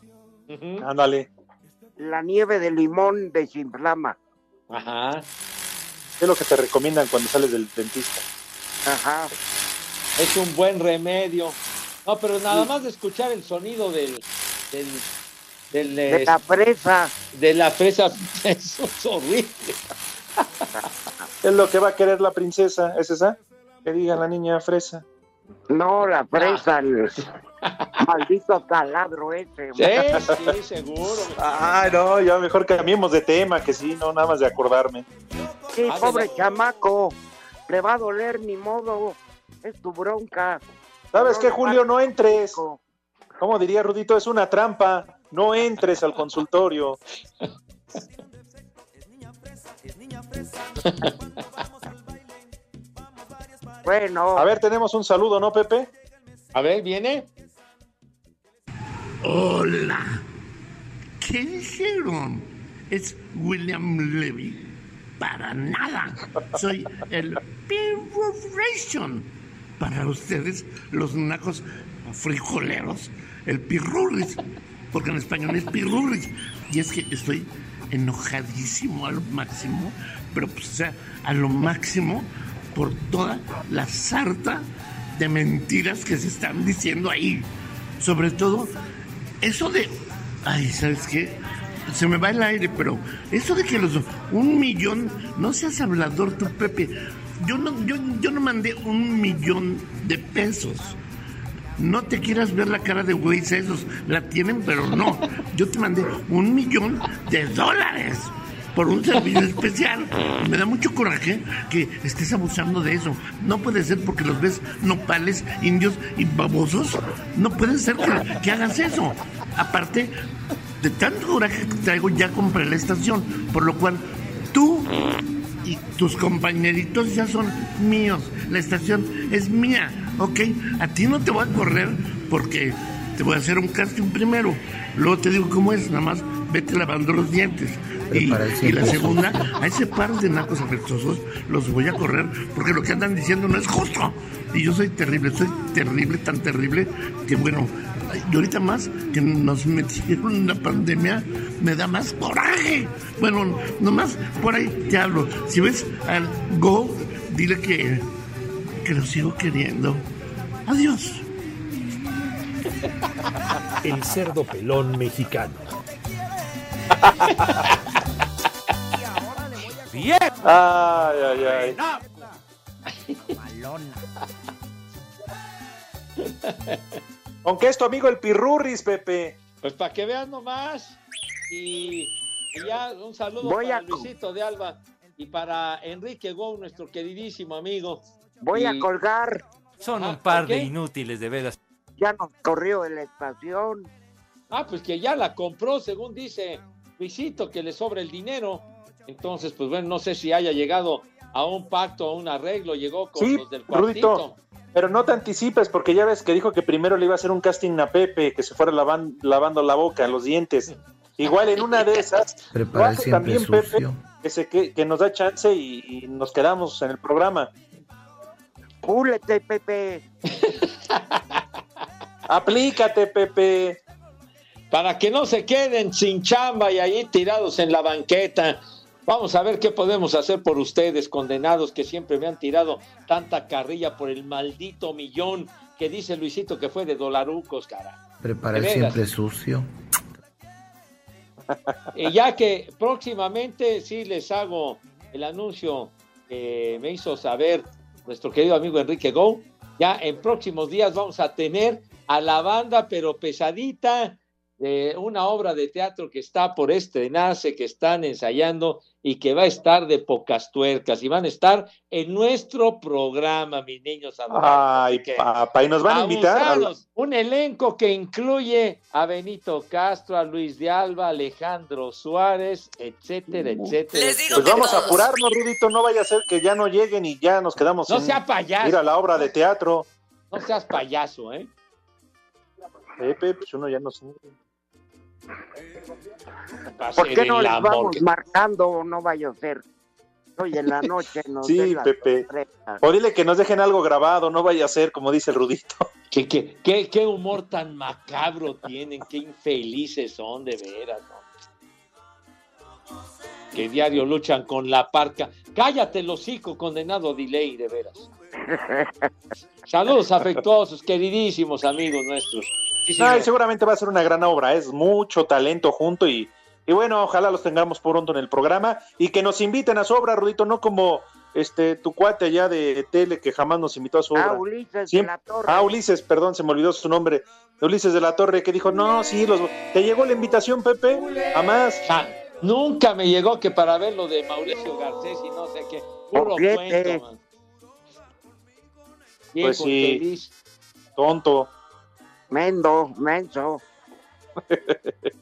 Ándale. la nieve de limón desinflama. Ajá. Es lo que te recomiendan cuando sales del dentista. Ajá. Es un buen remedio. No, pero nada más de escuchar el sonido del, del, del, De eh, la fresa. de la fresa, eso *laughs* es horrible. Es lo que va a querer la princesa, ¿es esa? Que diga la niña fresa. No, la fresa, Ah. el *laughs* maldito taladro ese. Sí, sí, seguro. Ah, no, ya mejor cambiemos de tema, que sí, no, nada más de acordarme. Sí, pobre chamaco. Le va a doler ni modo. Es tu bronca. ¿Sabes qué, Julio? No entres. Como diría Rudito, es una trampa. No entres al consultorio. Bueno. A ver, tenemos un saludo, ¿no, Pepe? A ver, ¿viene? Hola. ¿Qué dijeron? Es William Levy. Para nada. Soy el Pirruration. Para ustedes, los nacos frijoleros, el pirurris. Porque en español es pirurris. Y es que estoy enojadísimo al máximo, pero pues, o sea, a lo máximo por toda la sarta de mentiras que se están diciendo ahí. Sobre todo, eso de. Ay, ¿sabes qué? Se me va el aire, pero eso de que los. Un millón. No seas hablador tú, Pepe. Yo no, yo, yo no mandé un millón de pesos. No te quieras ver la cara de güeyes esos. La tienen, pero no. Yo te mandé un millón de dólares por un servicio especial. Me da mucho coraje que estés abusando de eso. No puede ser porque los ves nopales, indios y babosos. No puede ser que, que hagas eso. Aparte, de tanto coraje que traigo, ya compré la estación. Por lo cual, tú y tus compañeritos ya son míos. La estación es mía, ¿ok? A ti no te voy a correr porque te voy a hacer un casting primero. Luego te digo cómo es, nada más vete lavando los dientes. Y, y la segunda, a ese par de nacos afectuosos los voy a correr porque lo que andan diciendo no es justo. Y yo soy terrible, soy terrible, tan terrible que bueno, y ahorita más que nos metieron en la pandemia, me da más coraje. Bueno, nomás por ahí te hablo. Si ves al Go, dile que, que lo sigo queriendo. Adiós. El cerdo pelón mexicano. Bien. Ay, ay, ay. *laughs* Aunque es tu amigo el Pirurris, Pepe. Pues para que veas nomás. Y, y ya un saludo Voy para a- Luisito de Alba y para Enrique Gou, nuestro queridísimo amigo. Voy a colgar. Son Ah, un par ¿por de inútiles, de veras. Ya nos corrió la estación. Ah, pues que ya la compró, según dice Luisito, que le sobra el dinero. Entonces, pues bueno, no sé si haya llegado a un pacto, a un arreglo, llegó con Sí, los del cuartito. Rudito, pero no te anticipes porque ya ves que dijo que primero le iba a hacer un casting a Pepe, que se fuera lavan- lavando la boca, los dientes. Igual en una de esas, *laughs* lo hace también Pepe, que, se, que, que nos da chance y, y nos quedamos en el programa. Púlete, Pepe. *laughs* Aplícate, Pepe. Para que no se queden sin chamba y ahí tirados en la banqueta. Vamos a ver qué podemos hacer por ustedes, condenados que siempre me han tirado tanta carrilla por el maldito millón que dice Luisito que fue de dolarucos, cara. Prepara el De veras. siempre sucio. *laughs* Y ya que próximamente sí les hago el anuncio que me hizo saber nuestro querido amigo Enrique Go, ya en próximos días vamos a tener a la banda, pero pesadita, de una obra de teatro que está por estrenarse, que están ensayando y que va a estar de pocas tuercas y van a estar en nuestro programa, mis niños adorados. Ay, papá, y nos van a invitar. a-. Un elenco que incluye a Benito Castro, a Luis de Alba, Alejandro Suárez, etcétera, etcétera. Pues vamos a apurarnos, Rudito, no vaya a ser que ya no lleguen y ya nos quedamos No sin sea payaso. ir a la obra de teatro. No seas payaso, ¿eh? Pepe, pues uno ya no se... ¿Por qué no les vamos que- marcando? No vaya a ser. Hoy en la noche nos Sí, Pepe. O dile que nos dejen algo grabado, no vaya a ser como dice el Rudito. ¿Qué, qué, qué, qué humor tan macabro tienen, qué infelices son, de veras, ¿no? Que diario luchan con la parca. Cállate, el hocico, condenado delay, de veras. *laughs* Saludos afectuosos, queridísimos amigos nuestros. Sí, No, y señor. seguramente va a ser una gran obra, es mucho talento junto y, y bueno, ojalá los tengamos pronto en el programa y que nos inviten a su obra, Rudito, no como este tu cuate allá de tele que jamás nos invitó a su obra. Ah, Ulises de la Torre. Ah, Ulises, perdón, se me olvidó su nombre. Ulises de la Torre, que dijo, no, sí, los... ¿te llegó la invitación, Pepe? Jamás. Ah, nunca me llegó que para ver lo de Mauricio Garcés y no sé qué. Puro cuento, man. Pues sí, infeliz. tonto. Mendo, menso. *laughs*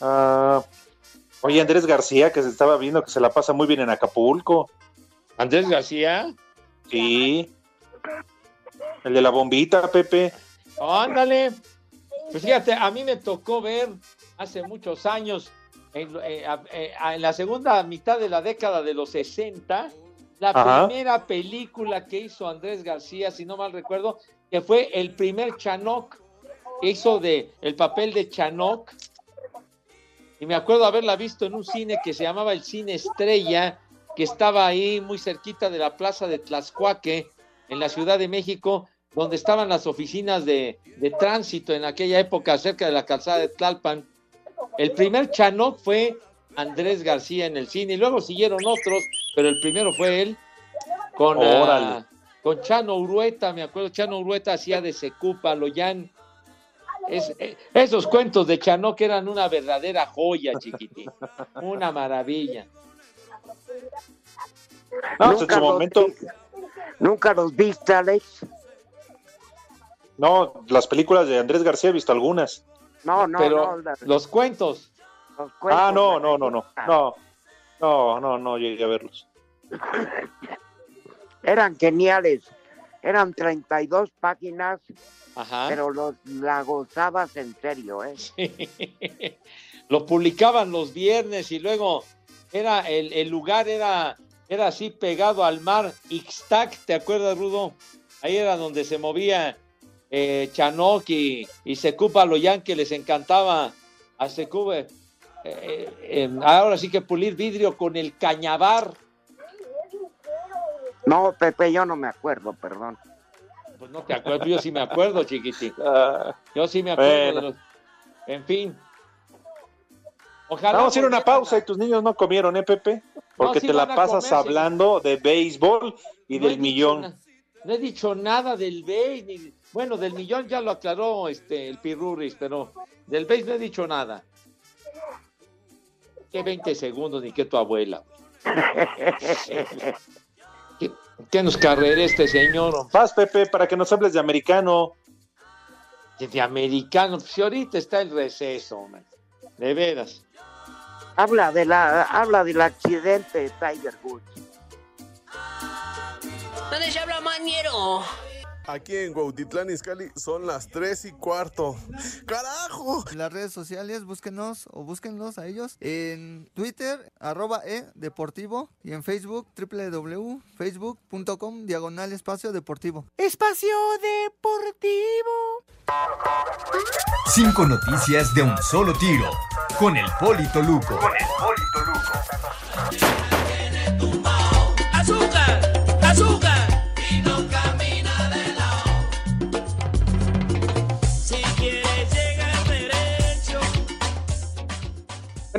Ah, oye, Andrés García, que se estaba viendo que se la pasa muy bien en Acapulco. ¿Andrés García? Sí. El de la bombita, Pepe. Ándale. Pues fíjate, a mí me tocó ver hace muchos años, en, eh, a- eh, a- en la segunda mitad de la década de los 60, la Ajá. primera película que hizo Andrés García, si no mal recuerdo, que fue el primer Chanoc. Hizo de, el papel de Chanoc. Y me acuerdo haberla visto en un cine que se llamaba el Cine Estrella, que estaba ahí muy cerquita de la plaza de Tlaxcuaque, en la Ciudad de México, donde estaban las oficinas de, de tránsito en aquella época, cerca de la calzada de Tlalpan. El primer Chanoc fue Andrés García en el cine, y luego siguieron otros, pero el primero fue él, con, ah, con Chano Urueta, me acuerdo, Chano Urueta hacía de Secupa, Loyan. Es- eh, esos cuentos de Chanoc eran una verdadera joya, chiquitín. Una maravilla. No, en Nunca su los momento, Nunca los viste, Alex. no, las películas de Andrés García he visto algunas. No, no, pero no. la- los cuentos. los cuentos Ah, no, no, no, no, no, no, no, no llegué a verlos. Eran geniales. Eran 32 páginas, Ajá. pero los, la gozabas en serio, ¿eh? lo publicaban los viernes y luego era el, el lugar era, era así pegado al mar, Ixtac, ¿te acuerdas, Rudo? Ahí era donde se movía eh, Chanoc y, y Secupa Loyan, que les encantaba a Secuba. Eh, eh, eh, ahora sí que pulir vidrio con el cañabar. No, Pepe, yo no me acuerdo, perdón. Pues no te acuerdo, yo sí me acuerdo, chiquitín. *laughs* Ah, Yo sí me acuerdo de Bueno. los- En fin. Ojalá Vamos a ir a una pausa y tus niños no comieron, ¿eh, Pepe? Porque sí te la pasas comer, sí. hablando de béisbol y No del millón. na- No he dicho nada del BASE, ni bueno, del millón ya lo aclaró este el Pirurris, pero del BASE no he dicho nada. Que 20 segundos ni que tu abuela. ¿Qué, qué nos carrera este señor? Vas, Pepe, para que nos hables de americano. de americano. Pues si ahorita está el receso, hombre. De veras. Habla, de la, habla del accidente de Tiger Woods. ¿Dónde se habla Maniero? Aquí en Cuautitlán Izcalli son las 3 y cuarto. ¡Carajo! En las redes sociales, búsquenos o búsquenlos a ellos en Twitter, arroba e deportivo y en Facebook, www.facebook.com, diagonal espacio deportivo. Espacio Deportivo. Cinco noticias de un solo tiro. Con el Polito Luco. Con el Polito Luco.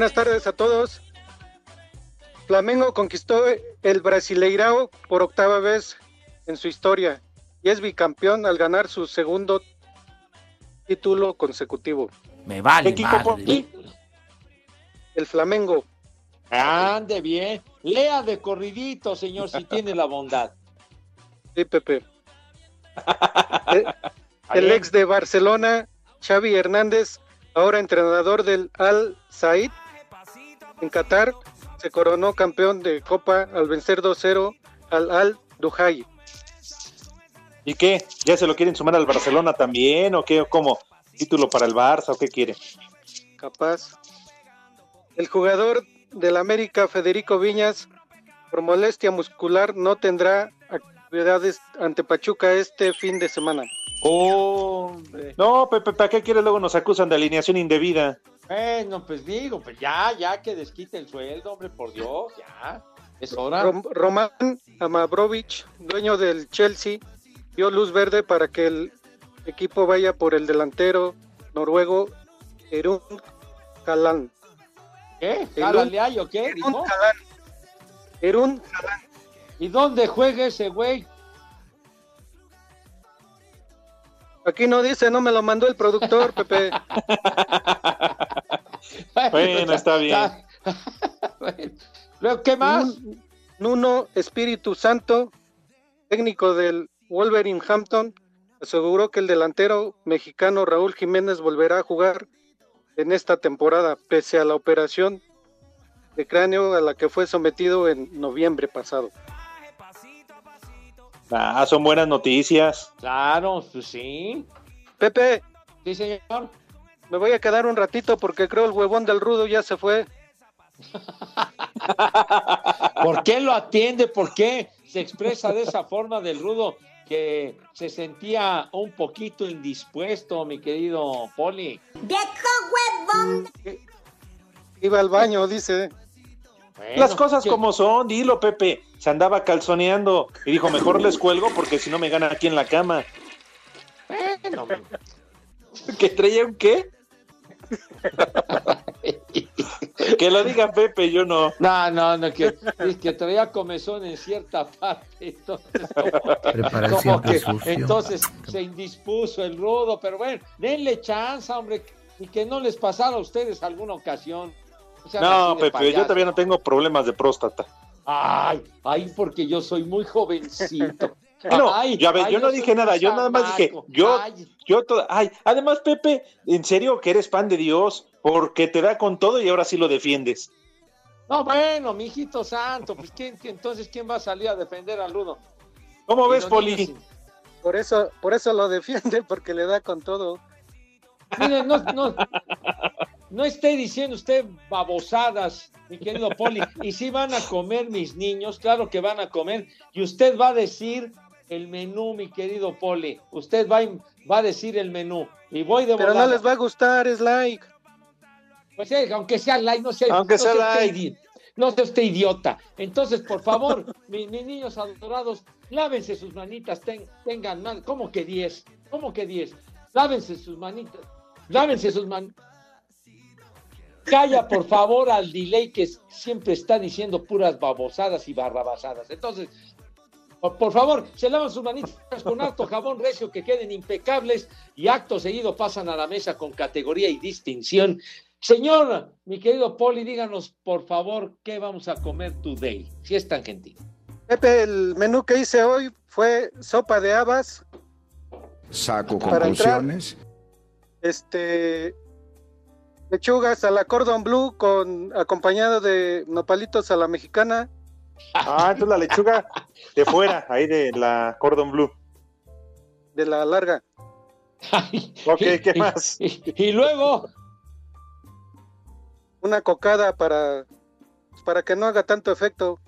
Buenas tardes a todos. Flamengo conquistó el Brasileirao por octava vez en su historia y es bicampeón al ganar su segundo título consecutivo. Me vale ¿Qué madre. equipo El Flamengo. Ande bien. Lea de corridito, señor, si tiene la bondad. Sí, Pepe. *laughs* el, el ex de Barcelona, Xavi Hernández, ahora entrenador del Al Said en Qatar, se coronó campeón de Copa al vencer 2-0 al Al Duhai. ¿Y qué? ¿Ya se lo quieren sumar al Barcelona también o qué? ¿O cómo? ¿Título para el Barça o qué quiere? Capaz. El jugador del América, Federico Viñas, por molestia muscular, no tendrá actividades ante Pachuca este fin de semana. Oh, no, Pepe, ¿para qué quiere? Luego nos acusan de alineación indebida. Bueno, pues digo, pues ya, ya que desquite el sueldo, hombre, por Dios, ya. Es hora. Rom- Román Amabrovich, dueño del Chelsea, dio luz verde para que el equipo vaya por el delantero noruego Erun Kalan. ¿Qué? Erun- ¿Jálale ahí o qué? Erun. Erun ¿Y dónde juega ese güey? Aquí no dice, no me lo mandó el productor, Pepe. Bueno, está bien. Luego, ¿qué más? Nun- Nuno Espíritu Santo, técnico del Wolverhampton, aseguró que el delantero mexicano Raúl Jiménez volverá a jugar en esta temporada, pese a la operación de cráneo a la que fue sometido en noviembre pasado. Ah, son buenas noticias. Claro, pues sí. Pepe, Sí, señor. me voy a quedar un ratito porque creo el huevón del rudo ya se fue. *laughs* ¿Por qué lo atiende? ¿Por qué se expresa de esa forma del rudo que se sentía un poquito indispuesto, mi querido Poli? Iba al baño, dice. Las cosas como son, dilo, Pepe. Se andaba calzoneando y dijo, mejor les cuelgo porque si no me gana aquí en la cama. Bueno, ¿Que traía un qué? *laughs* que lo diga Pepe, yo no. No, no, no, que, es que traía comezón en cierta parte. Entonces, como como que- se indispuso el rudo, pero bueno, denle chance, hombre, y que no les pasara a ustedes alguna ocasión. O sea, No, Pepe, yo todavía no tengo problemas de próstata. Ay, ay, porque yo soy muy jovencito. *laughs* No, Ay, ya ves, ay, yo no dije nada, yo nada más dije, yo, Ay, yo, to- ay, además, Pepe, en serio que eres pan de Dios, porque te da con todo y ahora sí lo defiendes. no, bueno, mi hijito santo, pues ¿quién, entonces quién va a salir a defender al rudo? ¿Cómo Y ves, Poli? Por eso, por eso lo defiende, *laughs* porque le da con todo. Mire, no, no, no esté diciendo usted babosadas, mi querido Poli. Y si van a comer mis niños, claro que van a comer. Y usted va a decir el menú, mi querido Poli. Usted va, a- va a decir el menú. Y voy de Pero no volada. les va a gustar, es like. Pues eh, aunque sea light, no sea, Aunque no sea usted idi- no sea usted idiota. Entonces, por favor, *laughs* mi- mis niños adorados, lávense sus manitas, ten- tengan más. ¿Cómo que 10? ¿Cómo que 10? Lávense sus manitas. Lávense sus manitas. Calla, por favor, al delay que siempre está diciendo puras babosadas y barrabasadas. Entonces, por, favor, se lavan sus manitas con harto jabón recio que queden impecables y acto seguido pasan a la mesa con categoría y distinción. Señor, mi querido Poli, díganos por favor qué vamos a comer today, si es tan gentil. Pepe, el menú que hice hoy fue sopa de habas Saco entrar. conclusiones. Este lechugas a la cordon blue con acompañado de nopalitos a la mexicana. Ah, entonces la lechuga de fuera, ahí de la cordon blue. De la larga. Ok, ¿qué más? Y, luego. Una cocada para, para que no haga tanto efecto.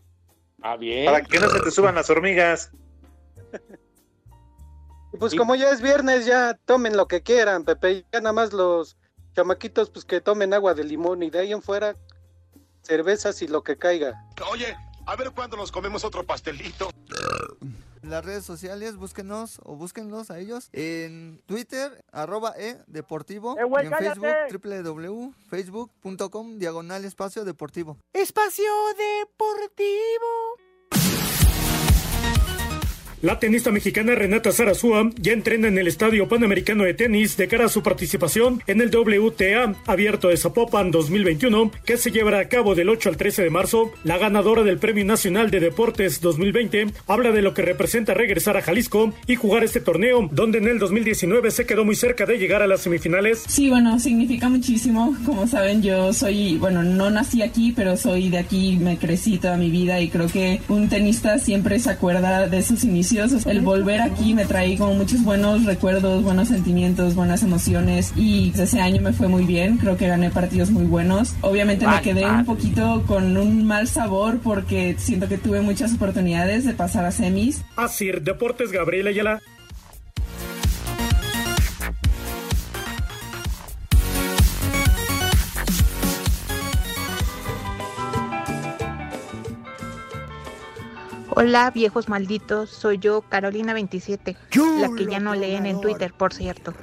Ah, bien. Para que no se te suban las hormigas. Y pues como ya es viernes, ya tomen lo que quieran, Pepe. Ya nada más los chamaquitos, pues que tomen agua de limón y de ahí en fuera, cervezas y lo que caiga. Oye, a ver cuándo nos comemos otro pastelito. Las redes sociales, búsquenos o búsquenlos a ellos en Twitter, arroba e deportivo, Eh, y en Facebook, cállate. www.facebook.com, diagonal espacio deportivo. Espacio Deportivo. La tenista mexicana Renata Zarazúa ya entrena en el Estadio Panamericano de Tenis de cara a su participación en el WTA Abierto de Zapopan 2021, que se llevará a cabo del 8 al 13 de marzo. La ganadora del Premio Nacional de Deportes 2020 habla de lo que representa regresar a Jalisco y jugar este torneo, donde en el 2019 se quedó muy cerca de llegar a las semifinales. Sí, bueno, significa muchísimo. Como saben, yo soy, bueno, no nací aquí, pero soy de aquí, me crecí toda mi vida y creo que un tenista siempre se acuerda de sus inicios. El volver aquí me trae como muchos buenos recuerdos, buenos sentimientos, buenas emociones y ese año me fue muy bien. Creo que gané partidos muy buenos. Obviamente me quedé un poquito con un mal sabor porque siento que tuve muchas oportunidades de pasar a semis. Asir Deportes Gabriela Ayala. Hola, viejos malditos. Soy yo, Carolina27, la que ya no leen en Twitter, por cierto.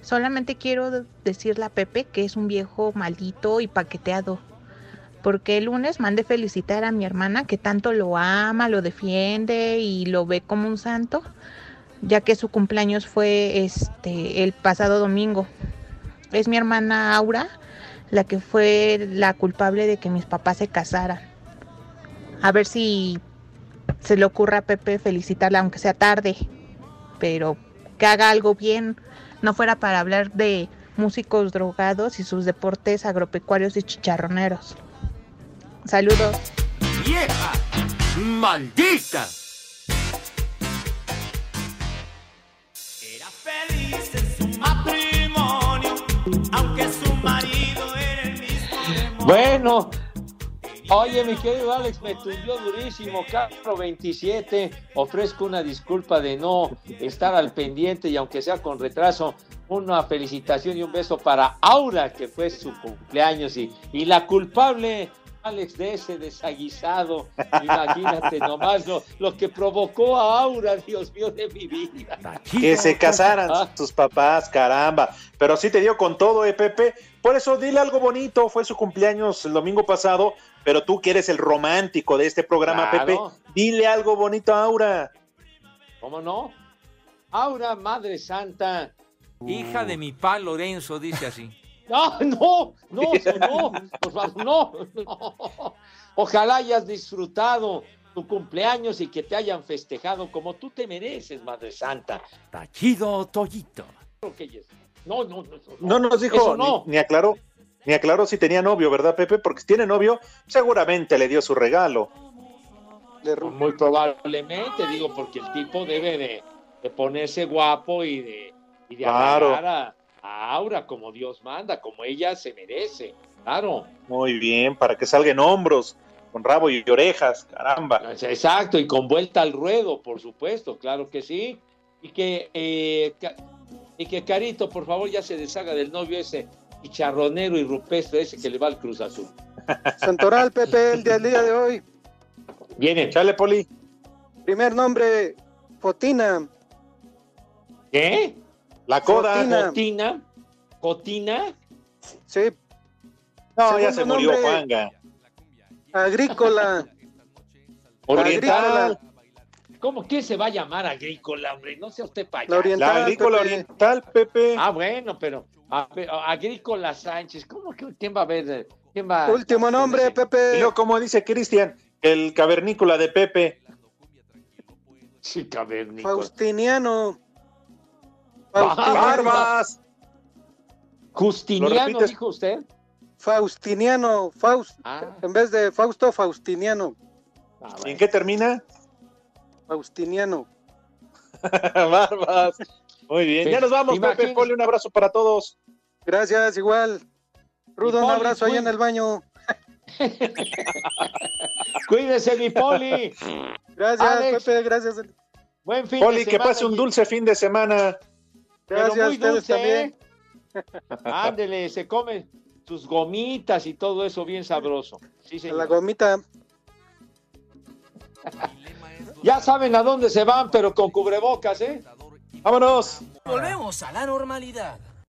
Solamente quiero de- decirle a Pepe que es un viejo maldito y paqueteado. Porque el lunes mandé felicitar a mi hermana que tanto lo ama, lo defiende y lo ve como un santo, ya que su cumpleaños fue este el pasado domingo. Es mi hermana Aura la que fue la culpable de que mis papás se casaran. A ver si se le ocurra a Pepe felicitarla, aunque sea tarde, pero que haga algo bien, no fuera para hablar de músicos drogados y sus deportes agropecuarios y chicharroneros. Saludos. ¡Vieja! ¡Maldita! Era feliz en su matrimonio, aunque su marido era el mismo. Bueno, oye, mi querido Alex, me tundió durísimo. Carro 27, ofrezco una disculpa de no estar al pendiente y aunque sea con retraso, una felicitación y un beso para Aura, que fue su cumpleaños y, y la culpable. Alex, de ese desaguisado, imagínate nomás lo, lo que provocó a Aura, Dios mío de mi vida. Que se casaran Ah. sus papás, caramba. Pero sí te dio con todo, eh, Pepe. Por eso dile algo bonito. Fue su cumpleaños el domingo pasado, pero tú que eres el romántico de este programa, Claro. Pepe, dile algo bonito a Aura. ¿Cómo no? Aura, Madre Santa. Hija de mi pa Lorenzo, dice así. *laughs* No, no, *laughs* no, no, por favor, no, no. Ojalá hayas disfrutado tu cumpleaños y que te hayan festejado como tú te mereces, Madre Santa. Tachido Toyito. Yes. No, no, no. No nos dijo, Eso no. ni, ni aclaró, ni aclaró si tenía novio, ¿verdad, Pepe? Porque si tiene novio, seguramente le dio su regalo. Muy probablemente, digo, porque el tipo debe de, de ponerse guapo y de, y de Claro. a, a Aura como Dios manda, como ella se merece. Claro. Muy bien, para que salga en hombros, con rabo y orejas, caramba. Exacto, y con vuelta al ruedo, por supuesto, claro que sí. Y que, eh, y que Carito, por favor, ya se deshaga del novio ese chicharronero y rupestre ese que le va al Cruz Azul. *laughs* Santoral, Pepe, el día, el día de hoy. Viene. Chale, Poli. Primer nombre, Fotina. ¿Qué? La coda. Fotina. ¿Cotina? ¿Cotina? Sí. No, ya Segundo se murió nombre, Juanga. Agrícola. Oriental. ¿Cómo que se va a llamar agrícola, hombre? No sea usted payaso. La oriental, La agrícola Pepe. oriental, Pepe. Ah, bueno, pero a- a- agrícola Sánchez, ¿cómo que quién va a ver? ¿Quién va? Último nombre, Pepe. luego, como dice Cristian, el cavernícola de Pepe. Sí, cavernícola. Faustiniano. Faustiniano. Barbas. Justiniano, dijo usted. Faustiniano, Faust, Ah. en vez de Fausto, Faustiniano. ¿Y en qué termina? Faustiniano. *laughs* Barbas. Muy bien. Ya nos vamos, Pepe. Poli, un abrazo para todos. Gracias, igual. Rudo, un abrazo ahí en el baño. *laughs* Cuídese, mi Poli. Gracias, Alex. Pepe, gracias. Buen fin Poli, de que semana. pase un dulce fin de semana. Pero Gracias a muy ustedes dulce, también. ¿eh? *laughs* Ándele, se come sus gomitas y todo eso bien sabroso. Sí, señor. La gomita. Ya saben a dónde se van, pero con cubrebocas, ¿eh? Vámonos. Volvemos a la normalidad.